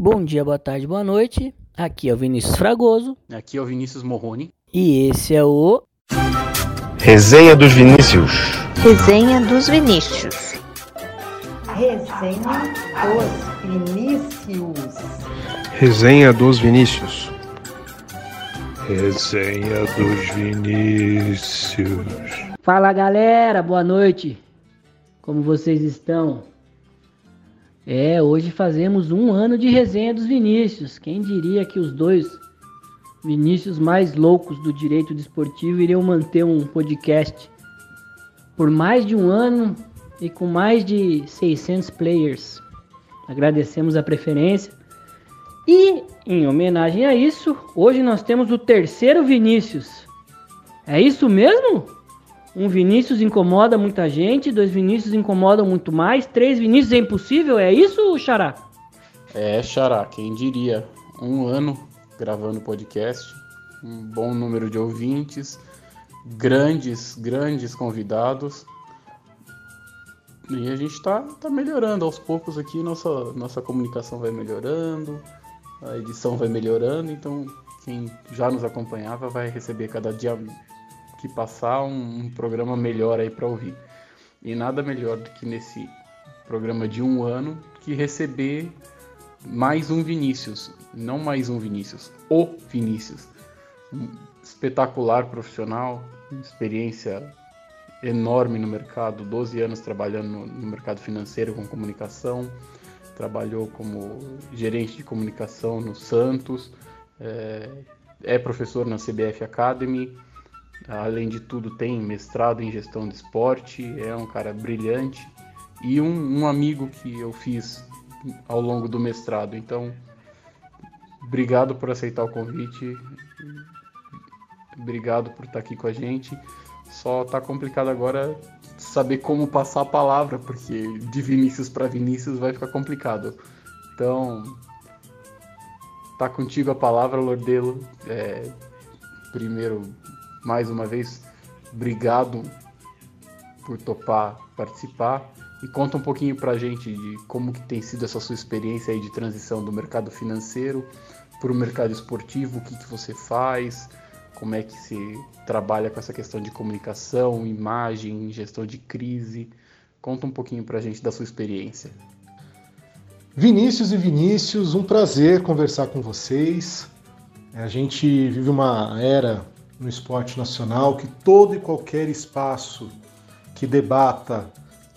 Bom dia, boa tarde, boa noite. Aqui é o Vinícius Fragoso. Aqui é o Vinícius Morrone. E esse é o. Resenha dos Vinícius. Resenha dos Vinícius. Resenha dos Vinícius. Resenha dos Vinícius. Resenha dos Vinícius. Fala galera, boa noite. Como vocês estão? É, hoje fazemos um ano de resenha dos Vinícius. Quem diria que os dois Vinícius mais loucos do direito desportivo iriam manter um podcast por mais de um ano e com mais de 600 players. Agradecemos a preferência. E, em homenagem a isso, hoje nós temos o terceiro Vinícius. É isso mesmo? Um Vinícius incomoda muita gente, dois Vinícius incomodam muito mais, três Vinícius é impossível, é isso, Xará? É, Xará, quem diria? Um ano gravando podcast, um bom número de ouvintes, grandes, grandes convidados. E a gente tá, tá melhorando aos poucos aqui, nossa, nossa comunicação vai melhorando, a edição vai melhorando, então quem já nos acompanhava vai receber cada dia que passar um, um programa melhor aí para ouvir. E nada melhor do que nesse programa de um ano que receber mais um Vinícius, não mais um Vinícius, o Vinícius. Um espetacular profissional, experiência enorme no mercado, 12 anos trabalhando no, no mercado financeiro com comunicação, trabalhou como gerente de comunicação no Santos, é, é professor na CBF Academy, Além de tudo, tem mestrado em gestão de esporte, é um cara brilhante e um, um amigo que eu fiz ao longo do mestrado. Então, obrigado por aceitar o convite, obrigado por estar aqui com a gente. Só tá complicado agora saber como passar a palavra, porque de Vinícius para Vinícius vai ficar complicado. Então, tá contigo a palavra, Lordelo. É, primeiro, mais uma vez, obrigado por topar participar e conta um pouquinho para a gente de como que tem sido essa sua experiência aí de transição do mercado financeiro para o mercado esportivo, o que, que você faz, como é que se trabalha com essa questão de comunicação, imagem, gestão de crise. Conta um pouquinho para a gente da sua experiência. Vinícius e Vinícius, um prazer conversar com vocês. A gente vive uma era no esporte nacional, que todo e qualquer espaço que debata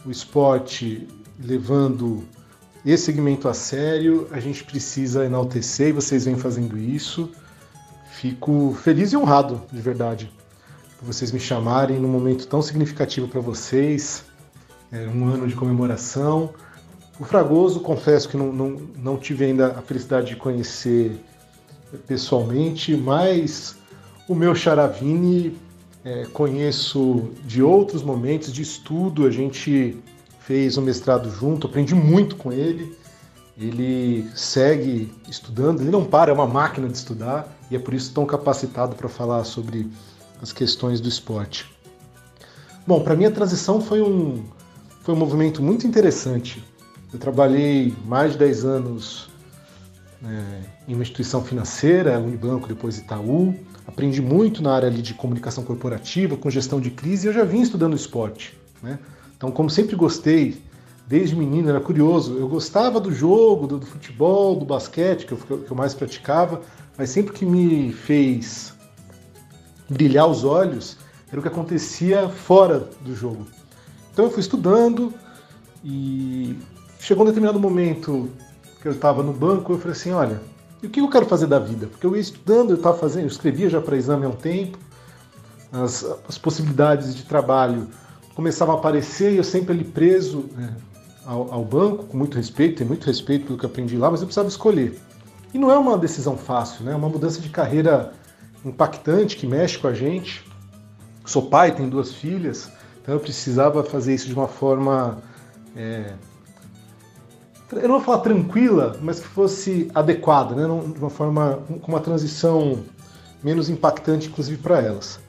o esporte levando esse segmento a sério, a gente precisa enaltecer e vocês vêm fazendo isso. Fico feliz e honrado, de verdade, por vocês me chamarem num momento tão significativo para vocês, é um ano de comemoração. O Fragoso, confesso que não, não, não tive ainda a felicidade de conhecer pessoalmente, mas o meu Charavini é, conheço de outros momentos de estudo, a gente fez um mestrado junto, aprendi muito com ele. Ele segue estudando, ele não para, é uma máquina de estudar e é por isso tão capacitado para falar sobre as questões do esporte. Bom, para mim a transição foi um, foi um movimento muito interessante. Eu trabalhei mais de 10 anos é, em uma instituição financeira, Unibanco, depois Itaú. Aprendi muito na área ali de comunicação corporativa, com gestão de crise, e eu já vim estudando esporte. Né? Então, como sempre gostei, desde menino, era curioso, eu gostava do jogo, do, do futebol, do basquete, que eu, que eu mais praticava, mas sempre que me fez brilhar os olhos era o que acontecia fora do jogo. Então eu fui estudando e chegou um determinado momento que eu estava no banco, eu falei assim, olha, e o que eu quero fazer da vida? Porque eu ia estudando, eu estava fazendo, eu escrevia já para exame há um tempo, as, as, possibilidades de trabalho começavam a aparecer e eu sempre ali preso né, ao, ao, banco, com muito respeito, tenho muito respeito pelo que aprendi lá, mas eu precisava escolher. E não é uma decisão fácil, né? é uma mudança de carreira impactante que mexe com a gente. Sou pai, tenho duas filhas, então eu precisava fazer isso de uma forma é, eu não vou falar tranquila, mas que fosse adequada, né? de uma forma com uma transição menos impactante, inclusive para elas.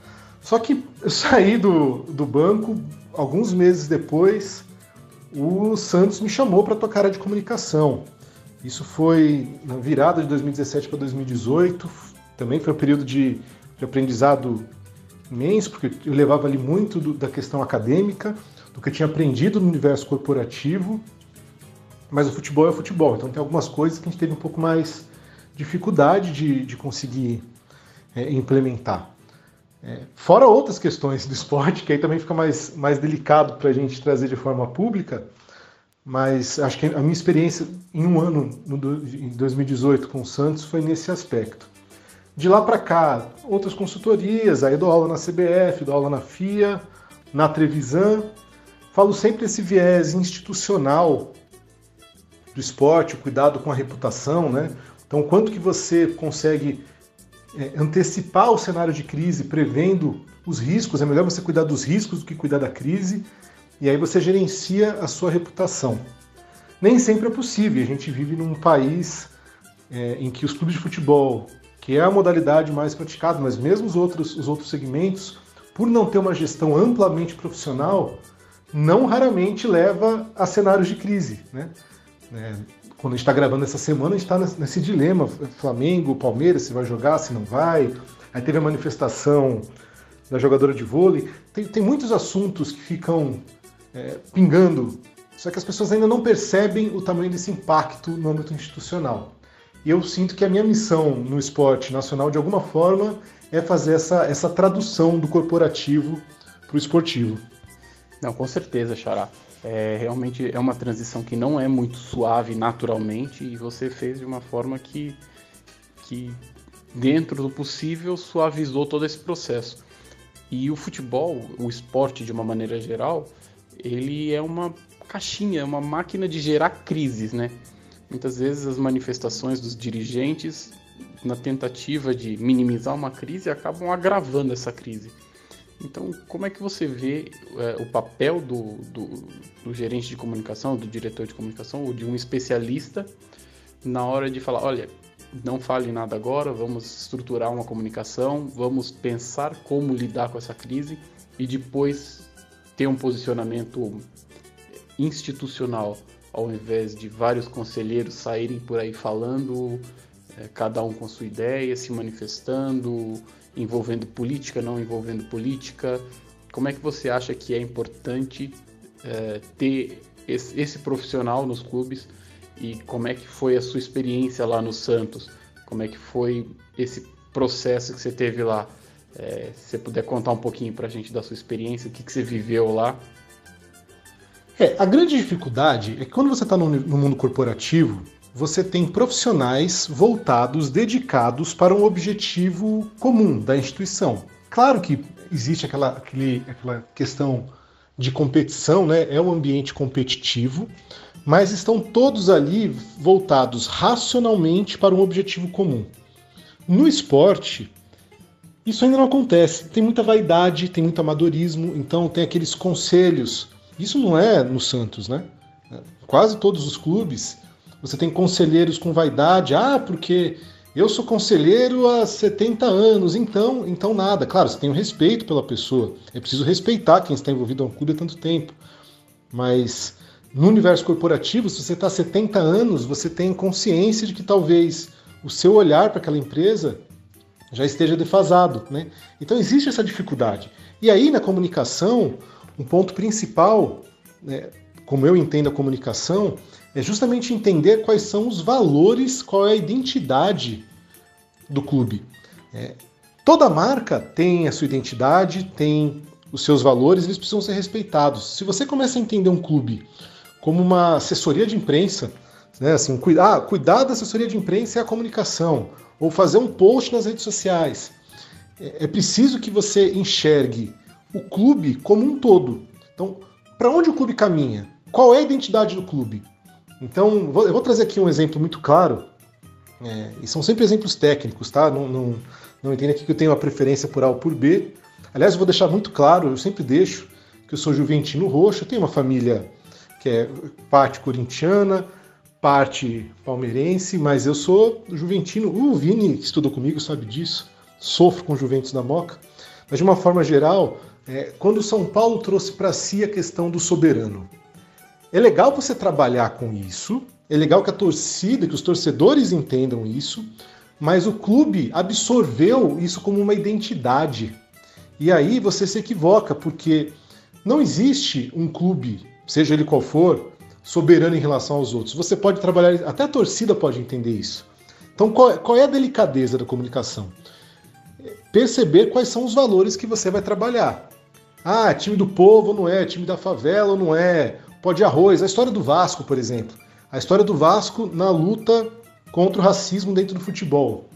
Só que eu saí do, do banco alguns meses depois, o Santos me chamou para tocar área de comunicação. Isso foi na virada de 2017 para 2018. Também foi um período de, de aprendizado imenso, porque eu levava ali muito do, da questão acadêmica, do que eu tinha aprendido no universo corporativo. Mas o futebol é futebol, então tem algumas coisas que a gente teve um pouco mais dificuldade de, de conseguir é, implementar. É, fora outras questões do esporte, que aí também fica mais, mais delicado para a gente trazer de forma pública, mas acho que a minha experiência em um ano, no, em 2018, com o Santos, foi nesse aspecto. De lá para cá, outras consultorias, aí dou aula na CBF, dou aula na FIA, na Trevisan. Falo sempre esse viés institucional do esporte, o cuidado com a reputação, né? Então, quanto que você consegue é, antecipar o cenário de crise, prevendo os riscos, é melhor você cuidar dos riscos do que cuidar da crise, e aí você gerencia a sua reputação. Nem sempre é possível, a gente vive num país é, em que os clubes de futebol, que é a modalidade mais praticada, mas mesmo os outros, os outros segmentos, por não ter uma gestão amplamente profissional, não raramente leva a cenários de crise. Né? É, quando a gente está gravando essa semana, a gente está nesse dilema: Flamengo, Palmeiras, se vai jogar, se não vai. Aí teve a manifestação da jogadora de vôlei. Tem, tem muitos assuntos que ficam é, pingando, só que as pessoas ainda não percebem o tamanho desse impacto no âmbito institucional. E eu sinto que a minha missão no esporte nacional, de alguma forma, é fazer essa, essa tradução do corporativo para o esportivo. Não, com certeza, Xará. É, realmente é uma transição que não é muito suave naturalmente e você fez de uma forma que, que dentro do possível, suavizou todo esse processo. E o futebol, o esporte de uma maneira geral, ele é uma caixinha, é uma máquina de gerar crises, né? Muitas vezes as manifestações dos dirigentes, na tentativa de minimizar uma crise, acabam agravando essa crise. Então, como é que você vê é, o papel do, do, do, gerente de comunicação, do diretor de comunicação ou de um especialista na hora de falar, olha, não fale nada agora, vamos estruturar uma comunicação, vamos pensar como lidar com essa crise e depois ter um posicionamento institucional ao invés de vários conselheiros saírem por aí falando, é, cada um com sua ideia, se manifestando, envolvendo política, não envolvendo política. Como é que você acha que é importante é, ter esse, esse, profissional nos clubes e como é que foi a sua experiência lá no Santos? Como é que foi esse processo que você teve lá? É, se você puder contar um pouquinho para a gente da sua experiência, o que, que você viveu lá. É, a grande dificuldade é que quando você está no, no mundo corporativo, você tem profissionais voltados, dedicados para um objetivo comum da instituição. Claro que existe aquela, aquele, aquela questão de competição, né? é um ambiente competitivo, mas estão todos ali voltados racionalmente para um objetivo comum. No esporte, isso ainda não acontece. Tem muita vaidade, tem muito amadorismo, então tem aqueles conselhos. Isso não é no Santos, né? Quase todos os clubes você tem conselheiros com vaidade, ah, porque eu sou conselheiro há 70 anos, então, então nada. Claro, você tem um respeito pela pessoa. É preciso respeitar quem está envolvido a um clube há tanto tempo. Mas no universo corporativo, se você está há 70 anos, você tem consciência de que talvez o seu olhar para aquela empresa já esteja defasado. Né? Então existe essa dificuldade. E aí na comunicação, um ponto principal, né, como eu entendo a comunicação, é justamente entender quais são os valores, qual é a identidade do clube. É, toda marca tem a sua identidade, tem os seus valores, eles precisam ser respeitados. Se você começa a entender um clube como uma assessoria de imprensa, né, assim, cuidar, ah, cuidar da assessoria de imprensa é a comunicação, ou fazer um post nas redes sociais. É, é preciso que você enxergue o clube como um todo. Então, para onde o clube caminha? Qual é a identidade do clube? Então, eu vou trazer aqui um exemplo muito claro, é, e são sempre exemplos técnicos, tá? Não, não, não entenda aqui que eu tenho uma preferência por A ou por B. Aliás, eu vou deixar muito claro, eu sempre deixo que eu sou juventino roxo, eu tenho uma família que é parte corintiana, parte palmeirense, mas eu sou juventino. O Vini, que estudou comigo, sabe disso. Sofro com Juventus da Moca. Mas de uma forma geral, é, quando o São Paulo trouxe para si a questão do soberano, é legal você trabalhar com isso, é legal que a torcida, que os torcedores entendam isso, mas o clube absorveu isso como uma identidade. E aí você se equivoca, porque não existe um clube, seja ele qual for, soberano em relação aos outros. Você pode trabalhar, até a torcida pode entender isso. Então, qual, qual é a delicadeza da comunicação? Perceber quais são os valores que você vai trabalhar. Ah, time do povo não é, time da favela não é, pode arroz. A história do Vasco, por exemplo. A história do Vasco na luta contra o racismo dentro do futebol.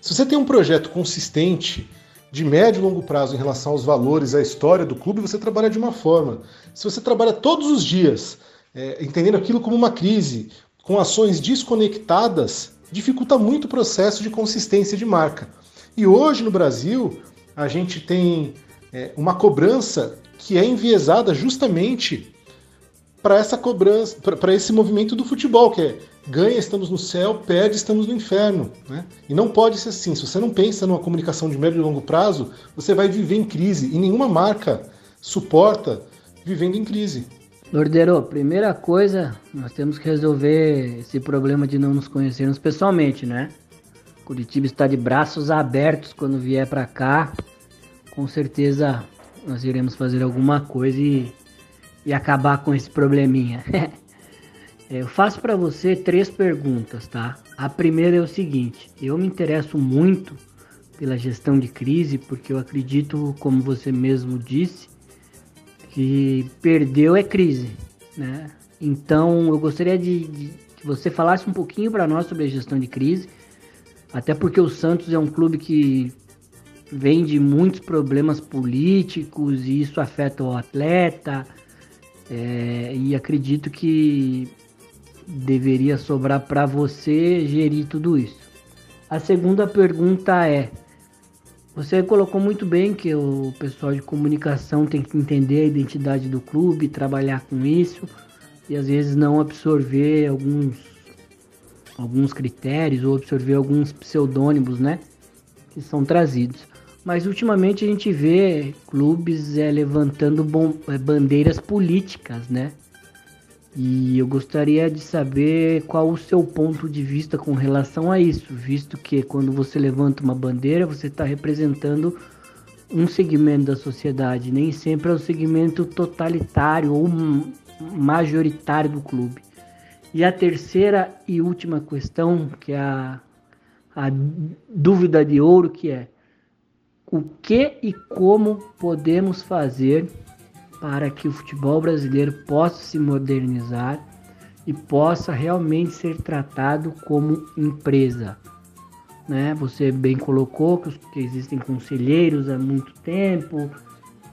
Se você tem um projeto consistente, de médio e longo prazo em relação aos valores, à história do clube, você trabalha de uma forma. Se você trabalha todos os dias, é, entendendo aquilo como uma crise, com ações desconectadas, dificulta muito o processo de consistência de marca. E hoje no Brasil, a gente tem é, uma cobrança que é enviesada justamente para essa cobrança, para esse movimento do futebol, que é ganha, estamos no céu, perde, estamos no inferno. Né? E não pode ser assim. Se você não pensa numa comunicação de médio e longo prazo, você vai viver em crise. E nenhuma marca suporta vivendo em crise. Lordeiro, primeira coisa, nós temos que resolver esse problema de não nos conhecermos pessoalmente, né? Curitiba está de braços abertos quando vier para cá com certeza nós iremos fazer alguma coisa e, e acabar com esse probleminha. eu faço para você três perguntas, tá? A primeira é o seguinte: eu me interesso muito pela gestão de crise porque eu acredito, como você mesmo disse, que perdeu é crise, né? Então eu gostaria de, de que você falasse um pouquinho para nós sobre a gestão de crise, até porque o Santos é um clube que vem de muitos problemas políticos e isso afeta o atleta. É, e acredito que deveria sobrar para você gerir tudo isso. A segunda pergunta é: você colocou muito bem que o pessoal de comunicação tem que entender a identidade do clube, trabalhar com isso e às vezes não absorver alguns alguns critérios ou absorver alguns pseudônimos, né, que são trazidos. Mas ultimamente a gente vê clubes é, levantando bom, é, bandeiras políticas, né? E eu gostaria de saber qual o seu ponto de vista com relação a isso, visto que quando você levanta uma bandeira, você está representando um segmento da sociedade, nem sempre é o segmento totalitário ou majoritário do clube. E a terceira e última questão, que é a, a dúvida de ouro, que é o que e como podemos fazer para que o futebol brasileiro possa se modernizar e possa realmente ser tratado como empresa. Né? Você bem colocou que, existem conselheiros há muito tempo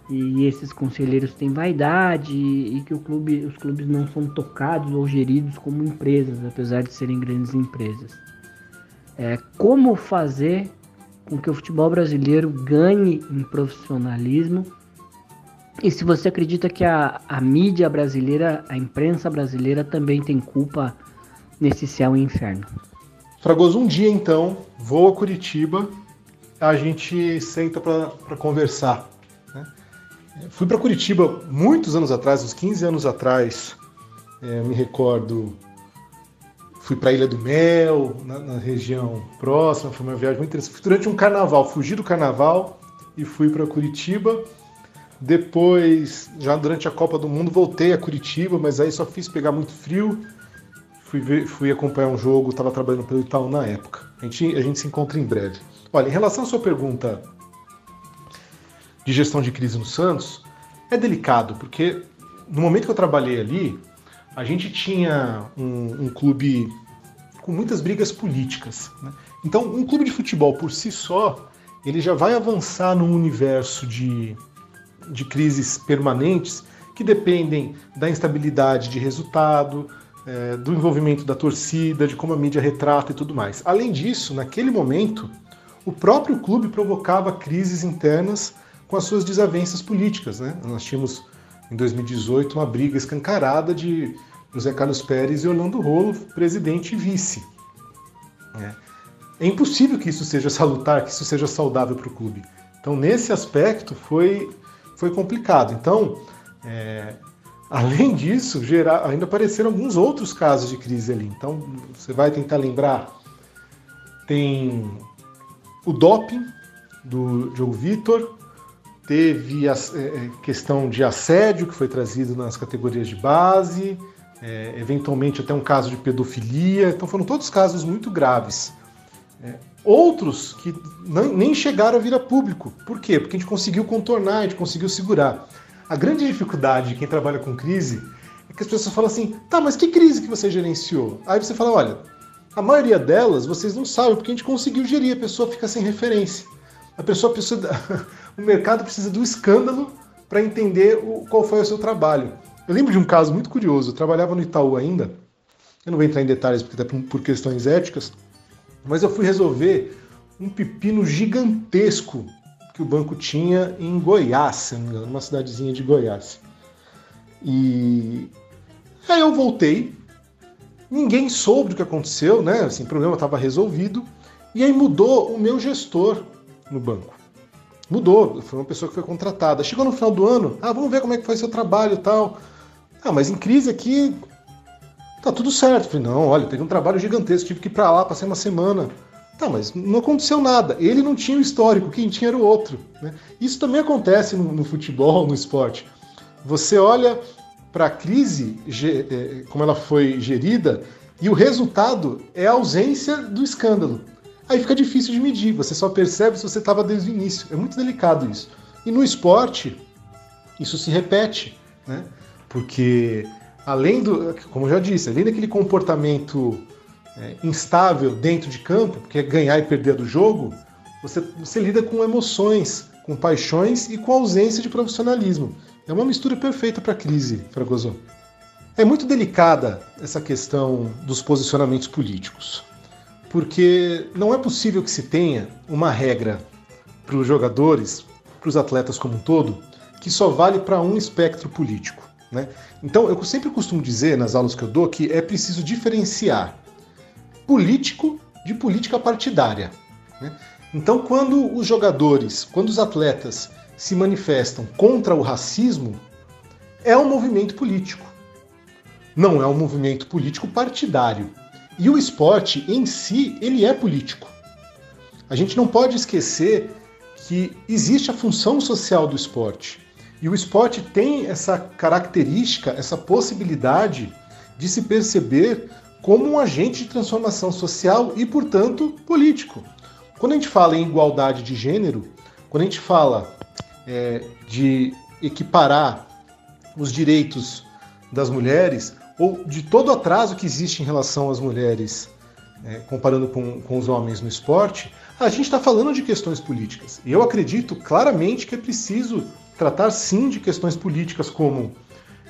e esses conselheiros têm vaidade e que clube, os clubes não são tocados ou geridos como empresas, apesar de serem grandes empresas. É, como fazer com que o futebol brasileiro ganhe em profissionalismo. E se você acredita que a, a mídia brasileira, a imprensa brasileira também tem culpa nesse céu e inferno. Fragoso, um dia então, vou a Curitiba, a gente senta para conversar. Né? Fui para Curitiba muitos anos atrás, uns 15 anos atrás, é, me recordo fui para Ilha do Mel, na, na, região próxima, foi uma viagem muito interessante. Fui durante um carnaval, fugi do carnaval e fui para Curitiba. Depois, já durante a Copa do Mundo, voltei a Curitiba, mas aí só fiz pegar muito frio. Fui, ver, fui acompanhar um jogo, estava trabalhando pelo Itaú na época. A gente, a gente se encontra em breve. Olha, em relação à sua pergunta de gestão de crise no Santos, é delicado, porque no momento que eu trabalhei ali, a gente tinha um, um clube com muitas brigas políticas. Né? Então, um clube de futebol por si só, ele já vai avançar num universo de, de crises permanentes que dependem da instabilidade de resultado, é, do envolvimento da torcida, de como a mídia retrata e tudo mais. Além disso, naquele momento, o próprio clube provocava crises internas com as suas desavenças políticas. Né? Nós tínhamos em 2018 uma briga escancarada de José Carlos Pérez e Orlando Rolo, presidente e vice. É. é impossível que isso seja salutar, que isso seja saudável para o clube. Então, nesse aspecto, foi, foi complicado. Então, é, Além disso, gerar, ainda apareceram alguns outros casos de crise ali. Então, você vai tentar lembrar. Tem o doping do Diogo Vitor, teve a é, questão de assédio que foi trazido nas categorias de base, é, eventualmente até um caso de pedofilia. Então, foram todos casos muito graves. É, outros que nem chegaram a vir a público. Por quê? Porque a gente conseguiu contornar, a gente conseguiu segurar. A grande dificuldade de quem trabalha com crise é que as pessoas falam assim: tá, mas que crise que você gerenciou? Aí você fala: olha, a maioria delas vocês não sabem porque a gente conseguiu gerir, a pessoa fica sem referência. A pessoa precisa. o mercado precisa do escândalo para entender o, qual foi o seu trabalho. Eu lembro de um caso muito curioso. Eu trabalhava no Itaú ainda. Eu não vou entrar em detalhes porque até por questões éticas, mas eu fui resolver um pepino gigantesco que o banco tinha em Goiás, numa cidadezinha de Goiás. E aí eu voltei, ninguém soube do que aconteceu, né? Assim, o problema estava resolvido. E aí mudou o meu gestor no banco. Mudou, foi uma pessoa que foi contratada. Chegou no final do ano, ah, vamos ver como é que foi seu trabalho e tal. Ah, mas em crise aqui tá tudo certo. Falei, não, olha, teve um trabalho gigantesco, tive que ir para lá, passei uma semana. Tá, mas não aconteceu nada. Ele não tinha o histórico, quem tinha era o outro. Né? Isso também acontece no, no futebol, no esporte. Você olha para a crise, é, como ela foi gerida, e o resultado é a ausência do escândalo. Aí fica difícil de medir, você só percebe se você estava desde o início. É muito delicado isso. E no esporte, isso se repete, né? Porque além do, como eu já disse, além daquele comportamento é, instável dentro de campo, que é ganhar e perder do jogo, você, você lida com emoções, com paixões e com ausência de profissionalismo. É uma mistura perfeita para a crise, Fragoso. É muito delicada essa questão dos posicionamentos políticos, porque não é possível que se tenha uma regra para os jogadores, para os atletas como um todo, que só vale para um espectro político. Né? Então, eu sempre costumo dizer nas aulas que eu dou que é preciso diferenciar político de política partidária. Né? Então, quando os jogadores, quando os atletas se manifestam contra o racismo, é um movimento político. Não é um movimento político partidário. E o esporte em si, ele é político. A gente não pode esquecer que existe a função social do esporte. E o esporte tem essa característica, essa possibilidade de se perceber como um agente de transformação social e, portanto, político. Quando a gente fala em igualdade de gênero, quando a gente fala é, de equiparar os direitos das mulheres, ou de todo o atraso que existe em relação às mulheres, é, comparando com, com os homens no esporte, a gente está falando de questões políticas. E eu acredito claramente que é preciso tratar sim de questões políticas como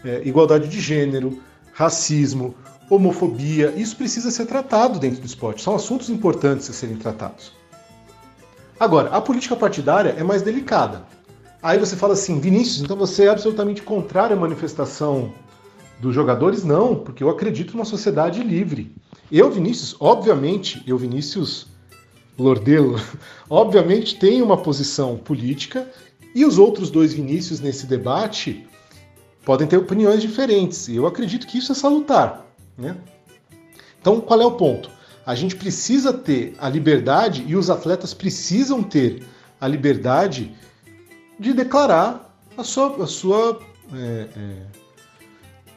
é, igualdade de gênero, racismo, homofobia, isso precisa ser tratado dentro do esporte. São assuntos importantes a serem tratados. Agora, a política partidária é mais delicada. Aí você fala assim, Vinícius, então você é absolutamente contrário à manifestação dos jogadores? Não, porque eu acredito numa sociedade livre. Eu, Vinícius, obviamente, eu, Vinícius Lordelo, obviamente tenho uma posição política e os outros dois Vinícius nesse debate podem ter opiniões diferentes. E eu acredito que isso é salutar. Né? Então, qual é o ponto? A gente precisa ter a liberdade e os atletas precisam ter a liberdade de declarar a sua, a sua é, é,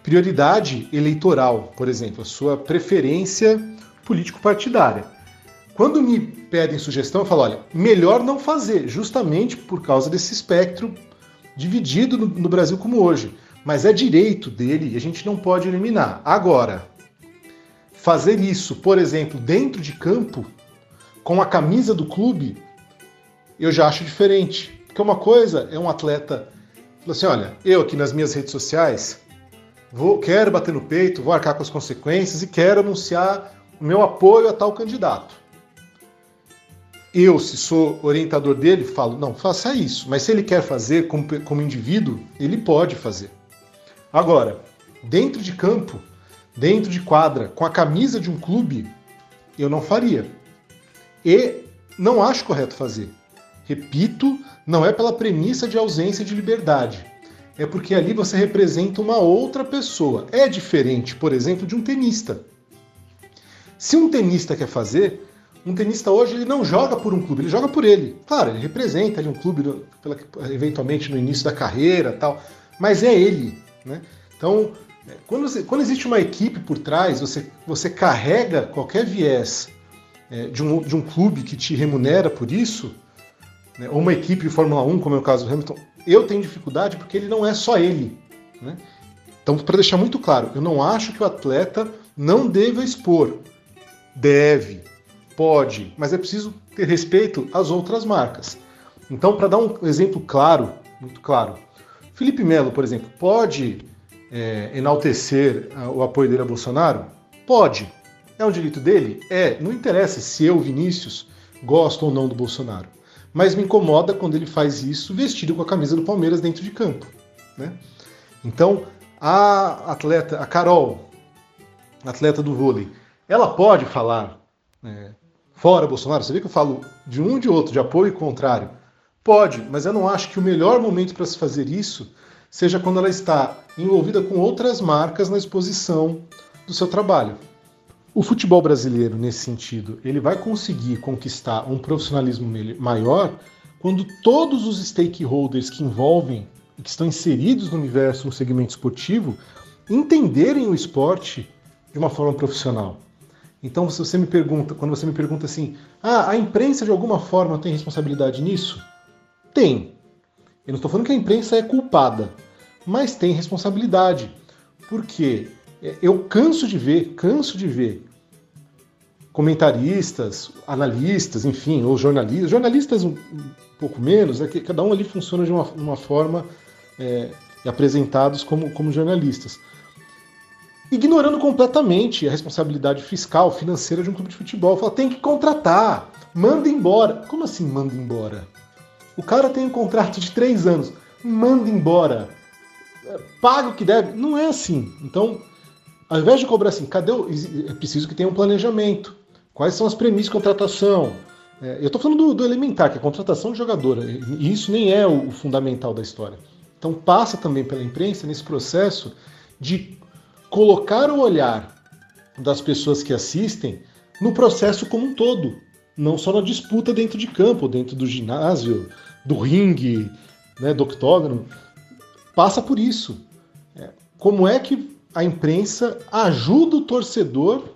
prioridade eleitoral, por exemplo, a sua preferência político-partidária. Quando me pedem sugestão, eu falo: olha, melhor não fazer, justamente por causa desse espectro dividido no, no Brasil como hoje. Mas é direito dele e a gente não pode eliminar. Agora, fazer isso, por exemplo, dentro de campo, com a camisa do clube, eu já acho diferente. Porque uma coisa é um atleta falar assim: olha, eu aqui nas minhas redes sociais vou, quero bater no peito, vou arcar com as consequências e quero anunciar o meu apoio a tal candidato. Eu, se sou orientador dele, falo: não, faça isso. Mas se ele quer fazer como, como indivíduo, ele pode fazer. Agora, dentro de campo, dentro de quadra, com a camisa de um clube, eu não faria. E não acho correto fazer. Repito, não é pela premissa de ausência de liberdade. é porque ali você representa uma outra pessoa. É diferente, por exemplo, de um tenista. Se um tenista quer fazer, um tenista hoje ele não joga por um clube, ele joga por ele. Claro, ele representa ali um clube pela, eventualmente no início da carreira, tal, mas é ele, né? Então, quando, você, quando existe uma equipe por trás, você, você carrega qualquer viés é, de, um, de um clube que te remunera por isso, né, ou uma equipe de Fórmula 1, como é o caso do Hamilton, eu tenho dificuldade porque ele não é só ele. Né? Então, para deixar muito claro, eu não acho que o atleta não deva expor. Deve, pode, mas é preciso ter respeito às outras marcas. Então, para dar um exemplo claro, muito claro, Felipe Melo, por exemplo, pode é, enaltecer o apoio dele a Bolsonaro? Pode. É um direito dele? É. Não interessa se eu, Vinícius, gosto ou não do Bolsonaro. Mas me incomoda quando ele faz isso vestido com a camisa do Palmeiras dentro de campo. Né? Então, a atleta, a Carol, atleta do vôlei, ela pode falar é, fora Bolsonaro? Você vê que eu falo de um de outro, de apoio e contrário. Pode, mas eu não acho que o melhor momento para se fazer isso seja quando ela está envolvida com outras marcas na exposição do seu trabalho. O futebol brasileiro, nesse sentido, ele vai conseguir conquistar um profissionalismo maior quando todos os stakeholders que envolvem que estão inseridos no universo, no segmento esportivo, entenderem o esporte de uma forma profissional. Então, se você me pergunta, quando você me pergunta assim, ah, a imprensa de alguma forma tem responsabilidade nisso? Tem. Eu não estou falando que a imprensa é culpada, mas tem responsabilidade. Porque eu canso de ver, canso de ver comentaristas, analistas, enfim, ou jornalistas, jornalistas um, pouco menos, é que cada um ali funciona de uma, uma forma é, apresentados como, como jornalistas. Ignorando completamente a responsabilidade fiscal, financeira de um clube de futebol. Fala, tem que contratar, manda embora. Como assim manda embora? O cara tem um contrato de três anos, manda embora paga o que deve. Não é assim. Então, ao invés de cobrar assim, cadê o... É preciso que tenha um planejamento. Quais são as premissas de contratação? É, eu estou falando do, do, elementar, que é a contratação de jogador. E isso nem é o, o fundamental da história. Então passa também pela imprensa nesse processo de colocar o olhar das pessoas que assistem no processo como um todo, não só na disputa dentro de campo, dentro do ginásio, do ringue, né, do octógono, passa por isso. É, como é que a imprensa ajuda o torcedor,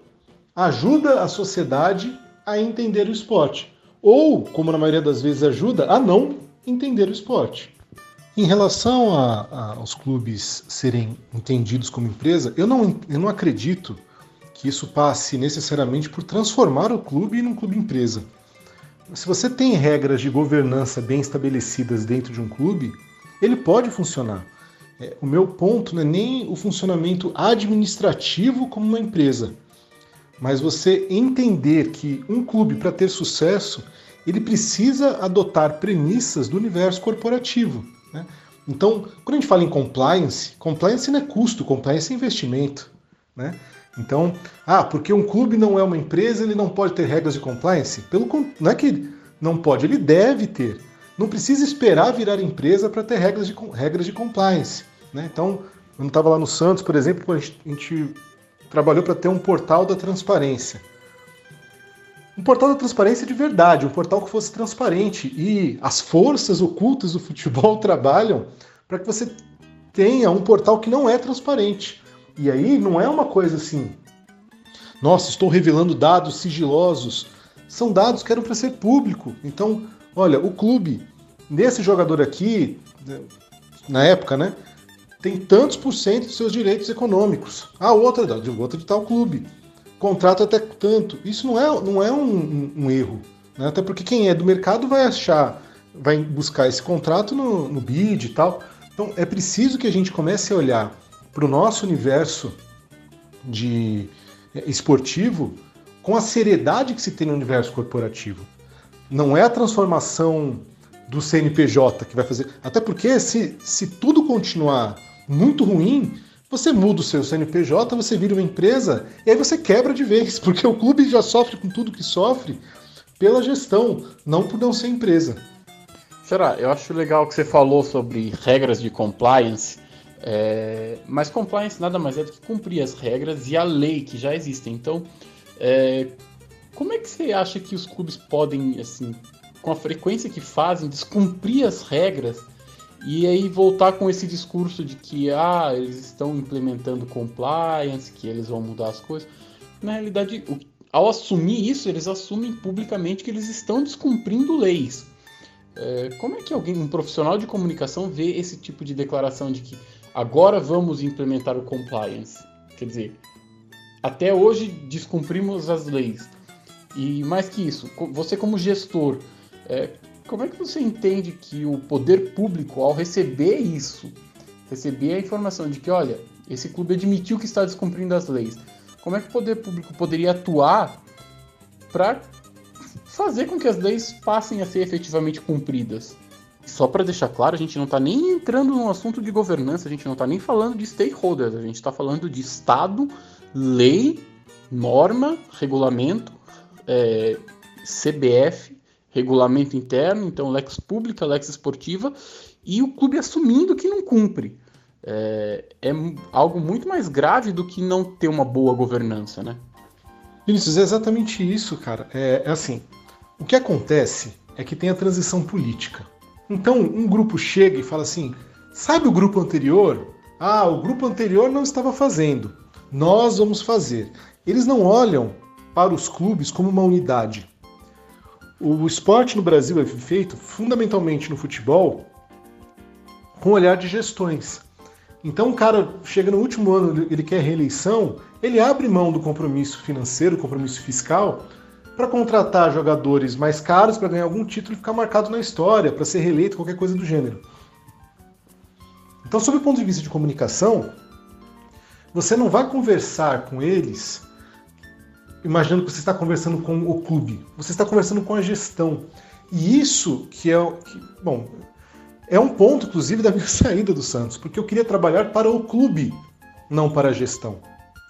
ajuda a sociedade a entender o esporte? Ou, como na maioria das vezes ajuda, a não entender o esporte. Em relação a, a, aos clubes serem entendidos como empresa, eu não, eu não acredito que isso passe necessariamente por transformar o clube num clube empresa. Se você tem regras de governança bem estabelecidas dentro de um clube, ele pode funcionar. É, o meu ponto não é nem o funcionamento administrativo como uma empresa, mas você entender que um clube, para ter sucesso, ele precisa adotar premissas do universo corporativo. Né? Então, quando a gente fala em compliance, compliance não é custo, compliance é investimento. Né? Então, ah, porque um clube não é uma empresa, ele não pode ter regras de compliance? Pelo, não é que não pode, ele deve ter. Não precisa esperar virar empresa para ter regras de, regras de compliance. Né? Então, eu estava lá no Santos, por exemplo, a gente, a gente trabalhou para ter um portal da transparência. Um portal da transparência de verdade, um portal que fosse transparente. E as forças ocultas do futebol trabalham para que você tenha um portal que não é transparente. E aí não é uma coisa assim, nossa, estou revelando dados sigilosos. São dados que eram para ser público. Então, olha, o clube, nesse jogador aqui, na época, né? Tem tantos por cento dos seus direitos econômicos. A outra, de outra de tal clube. Contrato até tanto. Isso não é, não é um, um, um erro. Né? Até porque quem é do mercado vai achar, vai buscar esse contrato no, no bid e tal. Então é preciso que a gente comece a olhar para o nosso universo de é, esportivo com a seriedade que se tem no universo corporativo. Não é a transformação do CNPJ que vai fazer. Até porque se, se tudo continuar muito ruim, você muda o seu CNPJ, você vira uma empresa e aí você quebra de vez, porque o clube já sofre com tudo que sofre pela gestão, não por não ser empresa. Será? Eu acho legal que você falou sobre regras de compliance, é, mas compliance nada mais é do que cumprir as regras e a lei que já existem. Então, é, como é que você acha que os clubes podem, assim, com a frequência que fazem, descumprir as regras e aí voltar com esse discurso de que ah, eles estão implementando compliance, que eles vão mudar as coisas? Na realidade, ao assumir isso, eles assumem publicamente que eles estão descumprindo leis. É, como é que alguém, um profissional de comunicação, vê esse tipo de declaração de que agora vamos implementar o compliance? Quer dizer, até hoje descumprimos as leis. E mais que isso, você como gestor, é, como é que você entende que o poder público, ao receber isso, receber a informação de que, olha, esse clube admitiu que está descumprindo as leis, como é que o poder público poderia atuar para fazer com que as leis passem a ser efetivamente cumpridas? Só para deixar claro, a gente não está nem entrando no assunto de governança, a gente não está nem falando de stakeholders, a gente está falando de Estado, lei, norma, regulamento, é, CBF, regulamento interno, então lex pública, lex esportiva, e o clube assumindo que não cumpre. É, é algo muito mais grave do que não ter uma boa governança, né? Vinícius, é exatamente isso, cara. É, é assim, o que acontece é que tem a transição política. Então, um grupo chega e fala assim: sabe o grupo anterior? Ah, o grupo anterior não estava fazendo. Nós vamos fazer. Eles não olham para os clubes como uma unidade. O esporte no Brasil é feito fundamentalmente no futebol com olhar de gestões. Então o cara chega no último ano, ele quer reeleição, ele abre mão do compromisso financeiro, compromisso fiscal, para contratar jogadores mais caros para ganhar algum título e ficar marcado na história, para ser reeleito, qualquer coisa do gênero. Então, sob o ponto de vista de comunicação, você não vai conversar com eles imaginando que você está conversando com o clube, você está conversando com a gestão. E isso que é, que, bom, é um ponto, inclusive, da minha saída do Santos, porque eu queria trabalhar para o clube, não para a gestão.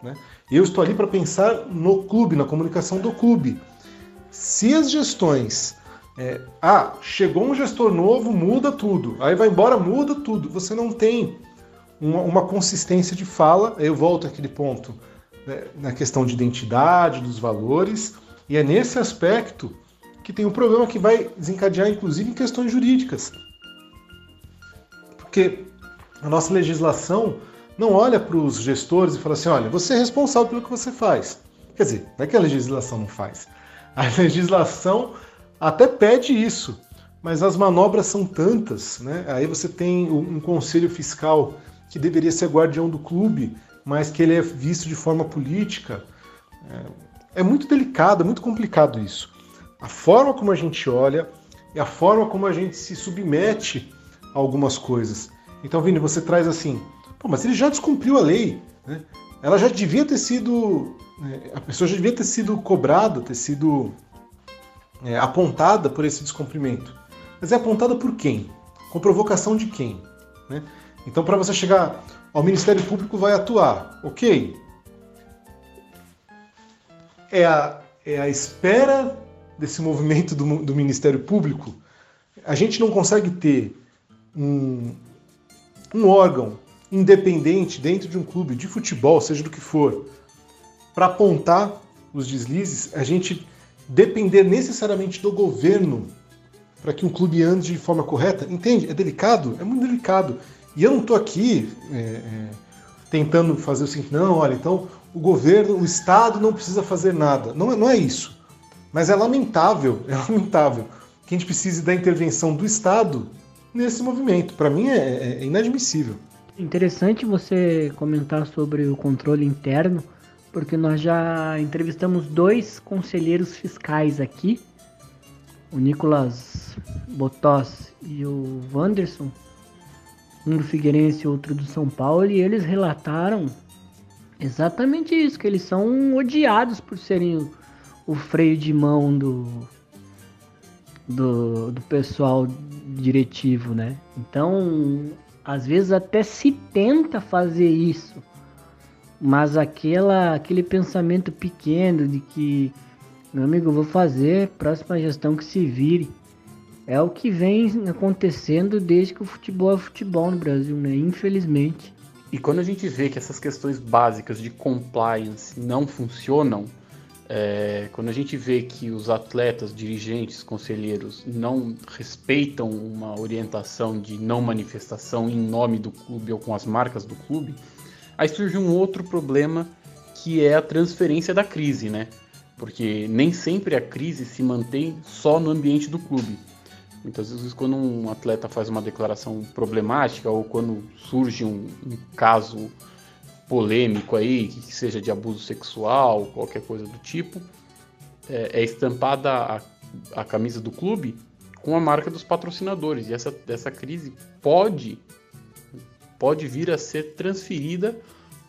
Né? Eu estou ali para pensar no clube, na comunicação do clube. Se as gestões. É, ah, chegou um gestor novo, muda tudo. Aí vai embora, muda tudo. Você não tem uma, uma consistência de fala. Eu volto àquele ponto né, na questão de identidade, dos valores, e é nesse aspecto que tem um problema que vai desencadear, inclusive, em questões jurídicas. Porque a nossa legislação não olha para os gestores e fala assim: olha, você é responsável pelo que você faz. Quer dizer, não é que a legislação não faz. A legislação até pede isso, mas as manobras são tantas, né? Aí você tem um conselho fiscal que deveria ser guardião do clube, mas que ele é visto de forma política. É, é muito delicado, é muito complicado isso. A forma como a gente olha e a forma como a gente se submete a algumas coisas. Então, Vini, você traz assim, Pô, mas ele já descumpriu a lei, né? ela já devia ter sido, né, a pessoa já devia ter sido cobrada, ter sido é, apontada por esse descumprimento. Mas é apontada por quem? Com provocação de quem? Né? Então, para você chegar, o Ministério Público vai atuar, ok? É a, é a espera desse movimento do, do Ministério Público. A gente não consegue ter um, um órgão independente dentro de um clube de futebol, seja do que for, para apontar os deslizes, a gente depender necessariamente do governo para que um clube ande de forma correta, entende? É delicado, é muito delicado. E eu não estou aqui é, é, tentando fazer o seguinte, não, olha, então o governo, o Estado não precisa fazer nada. Não, é, não é isso. Mas é lamentável, é lamentável que a gente precise da intervenção do Estado nesse movimento. Para mim é, é, é inadmissível. Interessante você comentar sobre o controle interno, porque nós já entrevistamos dois conselheiros fiscais aqui, o Nicolas Botós e o Wanderson, um do Figueirense e outro do São Paulo, e eles relataram exatamente isso, que eles são odiados por serem o, o freio de mão do, do, do pessoal diretivo, né? Então, às vezes até se tenta fazer isso, mas aquela, aquele pensamento pequeno de que, meu amigo, eu vou fazer, próxima gestão que se vire. É o que vem acontecendo desde que o futebol é futebol no Brasil, né? Infelizmente. E quando a gente vê que essas questões básicas de compliance não funcionam, é, quando a gente vê que os atletas, dirigentes, conselheiros não respeitam uma orientação de não manifestação em nome do clube ou com as marcas do clube, aí surge um outro problema que é a transferência da crise, né? Porque nem sempre a crise se mantém só no ambiente do clube. Muitas vezes, quando um atleta faz uma declaração problemática ou quando surge um, um caso polêmico aí, que seja de abuso sexual, qualquer coisa do tipo, é, é estampada a, a, camisa do clube com a marca dos patrocinadores. E essa, essa crise pode, pode vir a ser transferida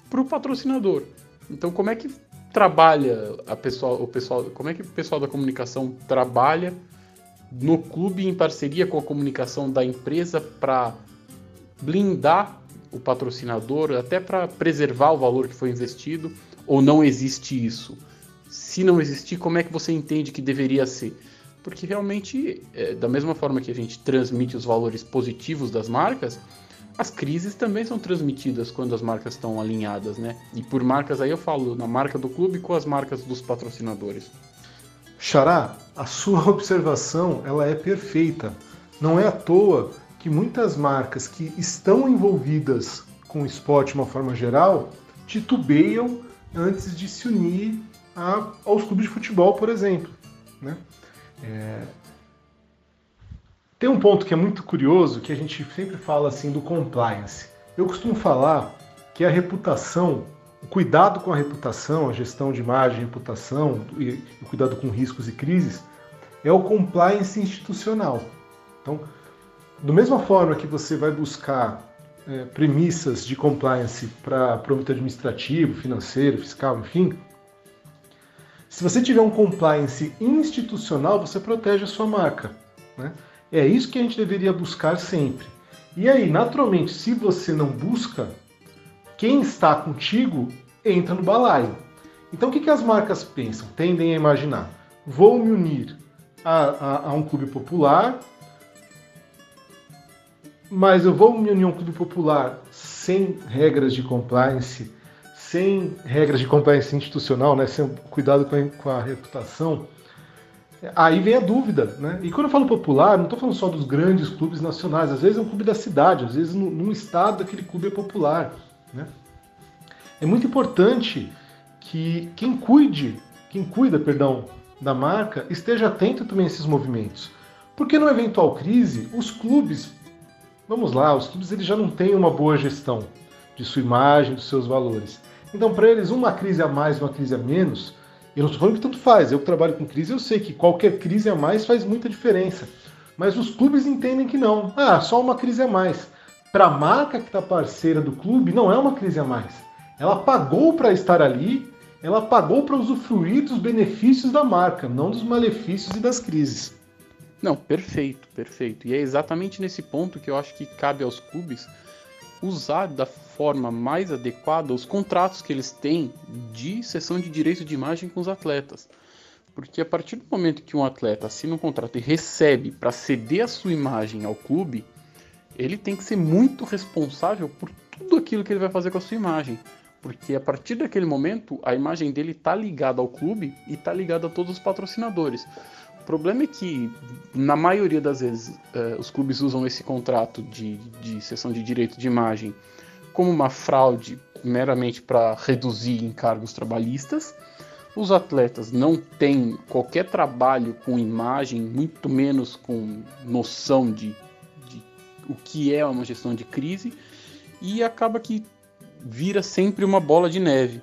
para o patrocinador. Então, como é que trabalha a pessoal, o pessoal, como é que o pessoal da comunicação trabalha no clube em parceria com a comunicação da empresa para blindar o patrocinador, até para preservar o valor que foi investido, ou não existe isso? Se não existir, como é que você entende que deveria ser? Porque realmente, é, da mesma forma que a gente transmite os valores positivos das marcas, as crises também são transmitidas quando as marcas estão alinhadas, né? E por marcas aí eu falo na marca do clube com as marcas dos patrocinadores. Xará, a sua observação ela é perfeita. Não é à toa que muitas marcas que estão envolvidas com o esporte de uma forma geral titubeiam antes de se unir a, aos clubes de futebol, por exemplo. Né? É... Tem um ponto que é muito curioso, que a gente sempre fala assim do compliance. Eu costumo falar que a reputação, o cuidado com a reputação, a gestão de imagem, reputação e o cuidado com riscos e crises é o compliance institucional. Então, do mesma forma que você vai buscar é, premissas de compliance para o âmbito administrativo, financeiro, fiscal, enfim, se você tiver um compliance institucional, você protege a sua marca. Né? É isso que a gente deveria buscar sempre. E aí, naturalmente, se você não busca, quem está contigo entra no balaio. Então, o que, que as marcas pensam? Tendem a imaginar: vou me unir a, a, a um clube popular mas eu vou me unir a um clube popular sem regras de compliance, sem regras de compliance institucional, né, sem cuidado com a, com a reputação, aí vem a dúvida. Né? E quando eu falo popular, não estou falando só dos grandes clubes nacionais, às vezes é um clube da cidade, às vezes num estado aquele clube é popular. Né? É muito importante que quem cuide, quem cuida, perdão, da marca esteja atento também a esses movimentos. Porque numa eventual crise, os clubes Vamos lá, os clubes eles já não têm uma boa gestão de sua imagem, dos seus valores. Então, para eles, uma crise a mais, uma crise a menos, eu não estou falando que tanto faz. Eu que trabalho com crise, eu sei que qualquer crise a mais faz muita diferença. Mas os clubes entendem que não. Ah, só uma crise a mais. Para a marca que está parceira do clube, não é uma crise a mais. Ela pagou para estar ali, ela pagou para usufruir dos benefícios da marca, não dos malefícios e das crises. Não, perfeito, perfeito. E é exatamente nesse ponto que eu acho que cabe aos clubes usar da forma mais adequada os contratos que eles têm de cessão de direito de imagem com os atletas. Porque a partir do momento que um atleta assina um contrato e recebe para ceder a sua imagem ao clube, ele tem que ser muito responsável por tudo aquilo que ele vai fazer com a sua imagem. Porque a partir daquele momento, a imagem dele está ligada ao clube e está ligada a todos os patrocinadores problema é que, na maioria das vezes, uh, os clubes usam esse contrato de, de cessão de direito de imagem como uma fraude meramente para reduzir encargos trabalhistas. Os atletas não têm qualquer trabalho com imagem, muito menos com noção de o que é uma gestão de crise, e acaba que vira sempre uma bola de neve.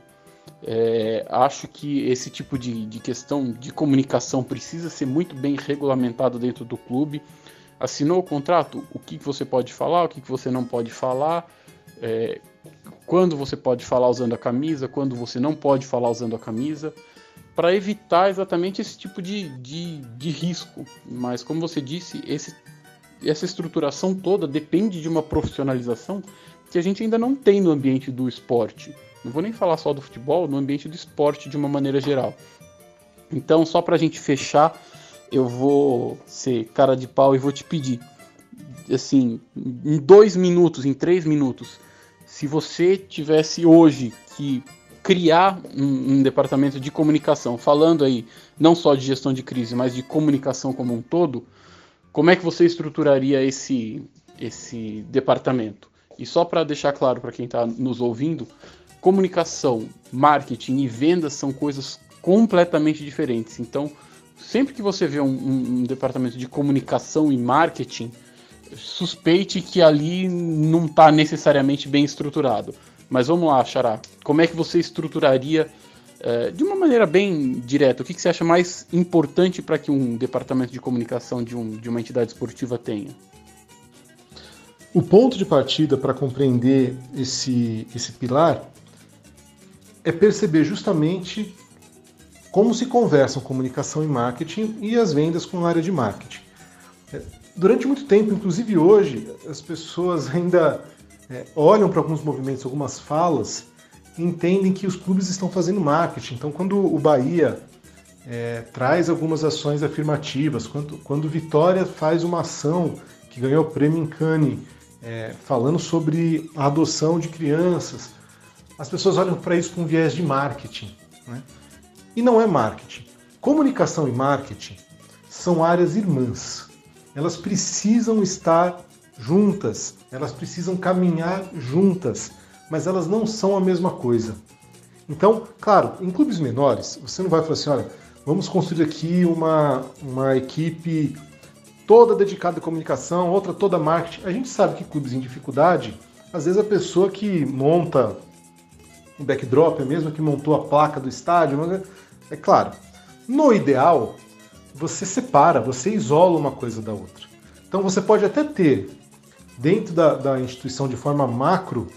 É, acho que esse tipo de, de, questão de comunicação precisa ser muito bem regulamentado dentro do clube. Assinou o contrato, o que, você pode falar, o que, que você não pode falar, é, quando você pode falar usando a camisa, quando você não pode falar usando a camisa, para evitar exatamente esse tipo de, de, de risco. Mas, como você disse, esse, essa estruturação toda depende de uma profissionalização que a gente ainda não tem no ambiente do esporte. Não vou nem falar só do futebol, no ambiente do esporte de uma maneira geral. Então, só para a gente fechar, eu vou ser cara de pau e vou te pedir, assim, em dois minutos, em três minutos, se você tivesse hoje que criar um, um, departamento de comunicação, falando aí não só de gestão de crise, mas de comunicação como um todo, como é que você estruturaria esse, esse departamento? E só para deixar claro para quem está nos ouvindo, comunicação, marketing e vendas são coisas completamente diferentes. Então, sempre que você vê um, um, um departamento de comunicação e marketing, suspeite que ali não está necessariamente bem estruturado. Mas vamos lá, Xará. Como é que você estruturaria é, de uma maneira bem direta? O que, que você acha mais importante para que um departamento de comunicação de, um, de uma entidade esportiva tenha? O ponto de partida para compreender esse, esse pilar é perceber justamente como se conversam comunicação e marketing e as vendas com a área de marketing. É, durante muito tempo, inclusive hoje, as pessoas ainda é, olham para alguns movimentos, algumas falas, entendem que os clubes estão fazendo marketing. Então, quando o Bahia é, traz algumas ações afirmativas, quando, quando Vitória faz uma ação que ganhou o prêmio em Cannes, é, falando sobre a adoção de crianças, as pessoas olham para isso com viés de marketing. Né? E não é marketing. Comunicação e marketing são áreas irmãs. Elas precisam estar juntas, elas precisam caminhar juntas, mas elas não são a mesma coisa. Então, claro, em clubes menores, você não vai falar assim, olha, vamos construir aqui uma, uma equipe toda dedicada à comunicação, outra toda a marketing. A gente sabe que clubes em dificuldade, às vezes a pessoa que monta um backdrop, é mesmo que montou a placa do estádio, é, é claro. No ideal, você separa, você isola uma coisa da outra. Então você pode até ter dentro da, da instituição de forma macro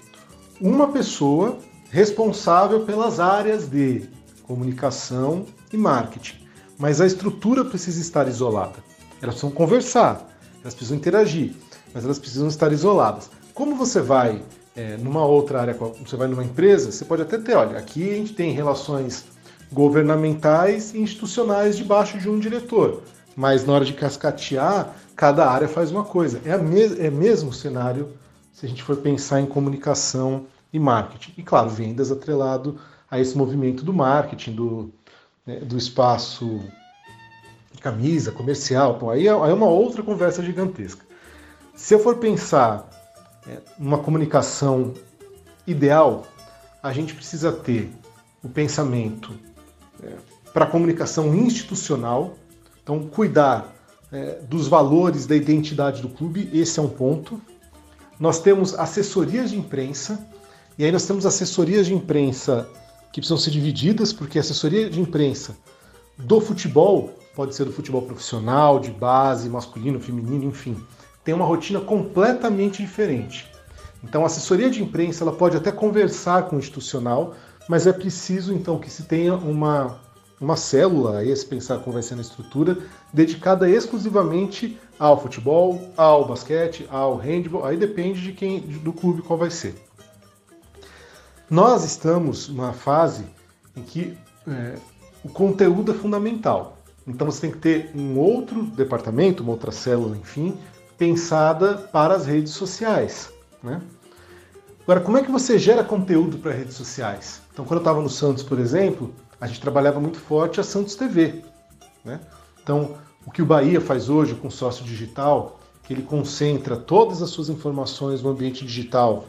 uma pessoa responsável pelas áreas de comunicação e marketing. Mas a estrutura precisa estar isolada. Elas precisam conversar, elas precisam interagir, mas elas precisam estar isoladas. Como você vai é, numa outra área, você vai numa empresa, você pode até ter, olha, aqui a gente tem relações governamentais e institucionais debaixo de um diretor, mas na hora de cascatear, cada área faz uma coisa. É, me é mesmo cenário se a gente for pensar em comunicação e marketing. E claro, vendas atrelado a esse movimento do marketing, do, né, do espaço camisa, comercial. Bom, aí, é, aí é uma outra conversa gigantesca. Se eu for pensar é, numa comunicação ideal, a gente precisa ter o pensamento é, para a comunicação institucional, então cuidar é, dos valores da identidade do clube, esse é um ponto. Nós temos assessorias de imprensa, e aí nós temos assessorias de imprensa que precisam ser divididas, porque a assessoria de imprensa do futebol pode ser do futebol profissional, de base, masculino, feminino, enfim, tem uma rotina completamente diferente. Então, a assessoria de imprensa ela pode até conversar com o institucional, mas é preciso então que se tenha uma uma célula, aí se pensar como vai ser na estrutura, dedicada exclusivamente ao futebol, ao basquete, ao handball, aí depende de quem do clube qual vai ser. Nós estamos numa fase em que é, o conteúdo é fundamental. Então você tem que ter um outro departamento, uma outra célula, enfim, pensada para as redes sociais. Né? Agora, como é que você gera conteúdo para redes sociais? Então, quando eu estava no Santos, por exemplo, a gente trabalhava muito forte a Santos TV. Né? Então, o que o Bahia faz hoje com o sócio digital, que ele concentra todas as suas informações no ambiente digital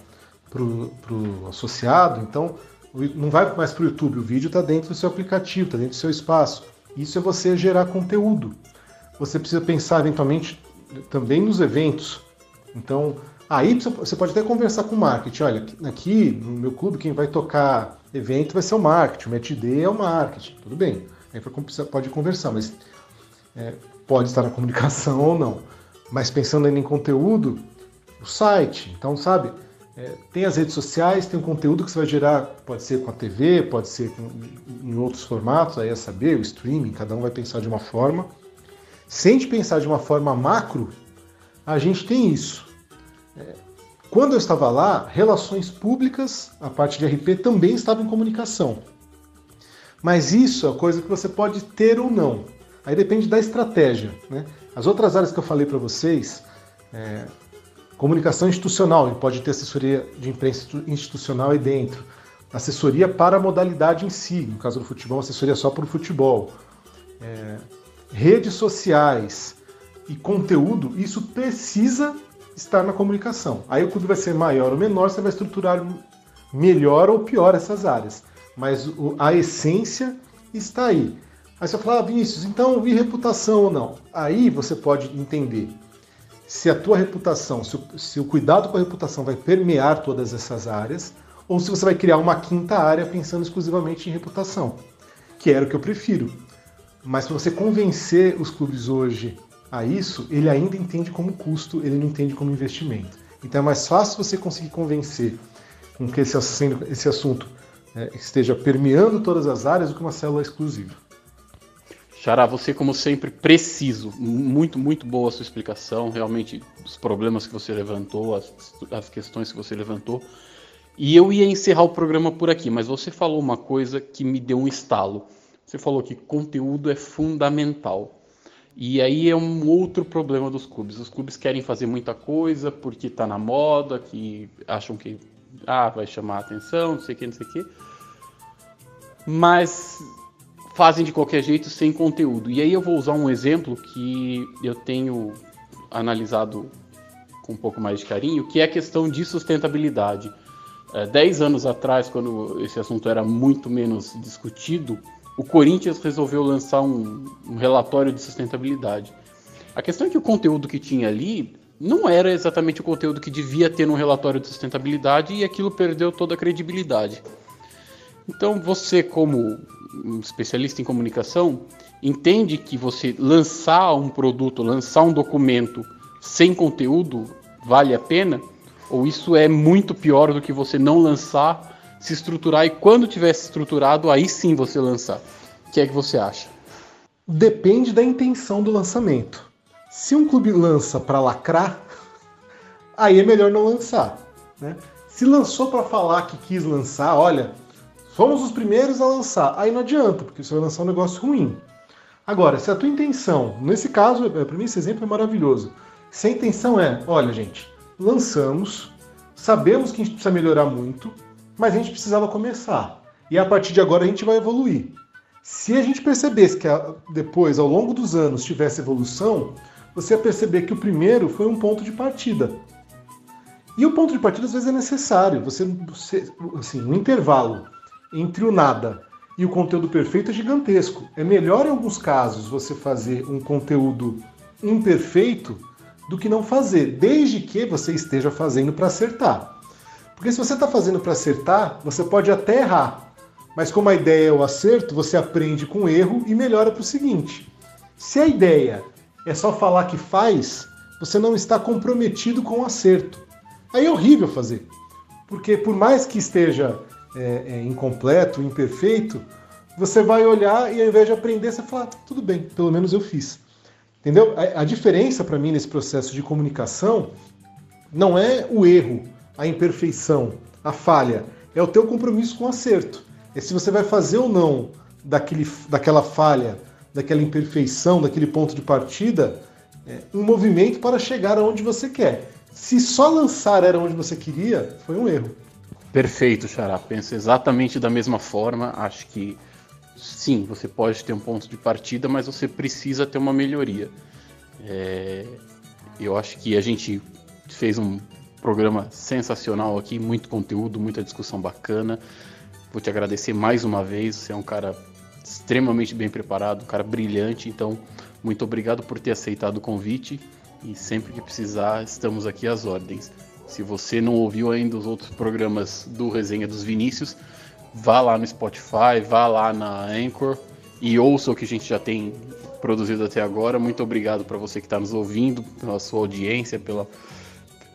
para o associado, então não vai mais para o YouTube, o vídeo está dentro do seu aplicativo, está dentro do seu espaço. Isso é você gerar conteúdo. Você precisa pensar eventualmente também nos eventos. Então, aí você pode até conversar com o marketing. Olha, aqui no meu clube, quem vai tocar evento vai ser o marketing, o day é o marketing, tudo bem. Aí pode conversar, mas é, pode estar na comunicação ou não. Mas pensando ainda em conteúdo, o site, então sabe, é, tem as redes sociais, tem o conteúdo que você vai gerar, pode ser com a TV, pode ser com, em outros formatos, aí é saber, o streaming, cada um vai pensar de uma forma. Se a pensar de uma forma macro, a gente tem isso. É, quando eu estava lá, relações públicas, a parte de RP também estava em comunicação. Mas isso é coisa que você pode ter ou não. Aí depende da estratégia. Né? As outras áreas que eu falei para vocês, é, comunicação institucional, pode ter assessoria de imprensa institucional aí dentro, assessoria para a modalidade em si, no caso do futebol, assessoria só para o futebol, é, redes sociais e conteúdo, isso precisa estar na comunicação. Aí o clube vai ser maior ou menor, você vai estruturar melhor ou pior essas áreas, mas a essência está aí. Aí você fala, ah, Vinícius, então e reputação ou não? Aí você pode entender se a tua reputação, se o, se o cuidado com a reputação vai permear todas essas áreas, ou se você vai criar uma quinta área pensando exclusivamente em reputação, que era o que eu prefiro. Mas para você convencer os clubes hoje a isso, ele ainda entende como custo, ele não entende como investimento. Então é mais fácil você conseguir convencer com que esse, esse assunto é, esteja permeando todas as áreas do que uma célula exclusiva. Xará, você como sempre preciso, muito, muito boa a sua explicação, realmente os problemas que você levantou, as, as questões que você levantou. E eu ia encerrar o programa por aqui, mas você falou uma coisa que me deu um estalo. Você falou que conteúdo é fundamental. E aí é um outro problema dos clubes. Os clubes querem fazer muita coisa porque está na moda, que acham que ah, vai chamar a atenção, não sei o que, não sei o que. Mas fazem de qualquer jeito sem conteúdo. E aí eu vou usar um exemplo que eu tenho analisado com um pouco mais de carinho, que é a questão de sustentabilidade. É, dez anos atrás, quando esse assunto era muito menos discutido, o Corinthians resolveu lançar um, um relatório de sustentabilidade. A questão é que o conteúdo que tinha ali não era exatamente o conteúdo que devia ter num relatório de sustentabilidade e aquilo perdeu toda a credibilidade. Então, você, como um especialista em comunicação, entende que você lançar um produto, lançar um documento sem conteúdo vale a pena? Ou isso é muito pior do que você não lançar, se estruturar e quando tiver se estruturado, aí sim você lançar? O que é que você acha? Depende da intenção do lançamento. Se um clube lança para lacrar, aí é melhor não lançar. Né? Se lançou para falar que quis lançar, olha, Fomos os primeiros a lançar. Aí não adianta, porque você vai lançar um negócio ruim. Agora, se a tua intenção, nesse caso, é, para mim esse exemplo é maravilhoso. Se a intenção é, olha gente, lançamos, sabemos que a gente precisa melhorar muito, mas a gente precisava começar. E a partir de agora a gente vai evoluir. Se a gente percebesse que depois, ao longo dos anos, tivesse evolução, você ia perceber que o primeiro foi um ponto de partida. E o ponto de partida às vezes é necessário. Você, você assim, um intervalo entre o nada e o conteúdo perfeito é gigantesco. É melhor em alguns casos você fazer um conteúdo imperfeito do que não fazer, desde que você esteja fazendo para acertar. Porque se você está fazendo para acertar, você pode até errar. Mas como a ideia é o acerto, você aprende com o erro e melhora para o seguinte. Se a ideia é só falar que faz, você não está comprometido com o acerto. Aí é horrível fazer. Porque por mais que esteja é, é, incompleto, imperfeito, você vai olhar e ao invés de aprender, você fala, ah, tudo bem, pelo menos eu fiz. Entendeu? A, a diferença para mim nesse processo de comunicação não é o erro, a imperfeição, a falha, é o teu compromisso com o acerto. É se você vai fazer ou não daquele, daquela falha, daquela imperfeição, daquele ponto de partida, é, um movimento para chegar aonde você quer. Se só lançar era onde você queria, foi um erro. Perfeito, Xará. Penso exatamente da mesma forma. Acho que sim, você pode ter um ponto de partida, mas você precisa ter uma melhoria. É... Eu acho que a gente fez um programa sensacional aqui, muito conteúdo, muita discussão bacana. Vou te agradecer mais uma vez. Você é um cara extremamente bem preparado, um cara brilhante. Então, muito obrigado por ter aceitado o convite. E sempre que precisar, estamos aqui às ordens. Se você não ouviu ainda os outros programas do Resenha dos Vinícius, vá lá no Spotify, vá lá na Anchor e ouça o que a gente já tem produzido até agora. Muito obrigado para você que está nos ouvindo, pela sua audiência, pela,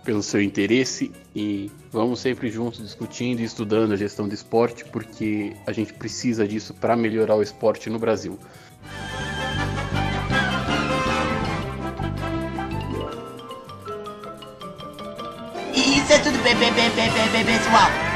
pelo seu interesse e vamos sempre juntos discutindo e estudando a gestão do esporte, porque a gente precisa disso para melhorar o esporte no Brasil. Isso é tudo, pessoal.